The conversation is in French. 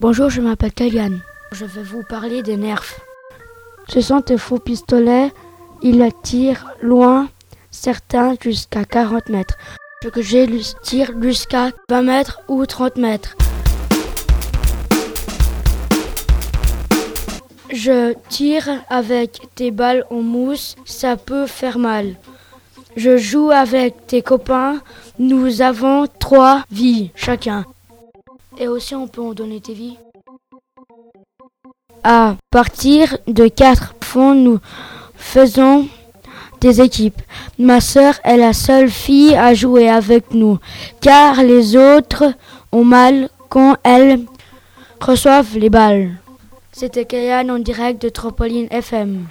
Bonjour, je m'appelle Kayan. Je vais vous parler des nerfs. Ce sont des faux pistolets. Ils tirent loin, certains jusqu'à 40 mètres. Ce que j'ai tire jusqu'à 20 mètres ou 30 mètres. Je tire avec des balles en mousse, ça peut faire mal. Je joue avec tes copains, nous avons trois vies chacun. Et aussi on peut en donner tes vies. À partir de quatre fonds, nous faisons des équipes. Ma sœur est la seule fille à jouer avec nous, car les autres ont mal quand elles reçoivent les balles. C'était Kayan en direct de Tropoline FM.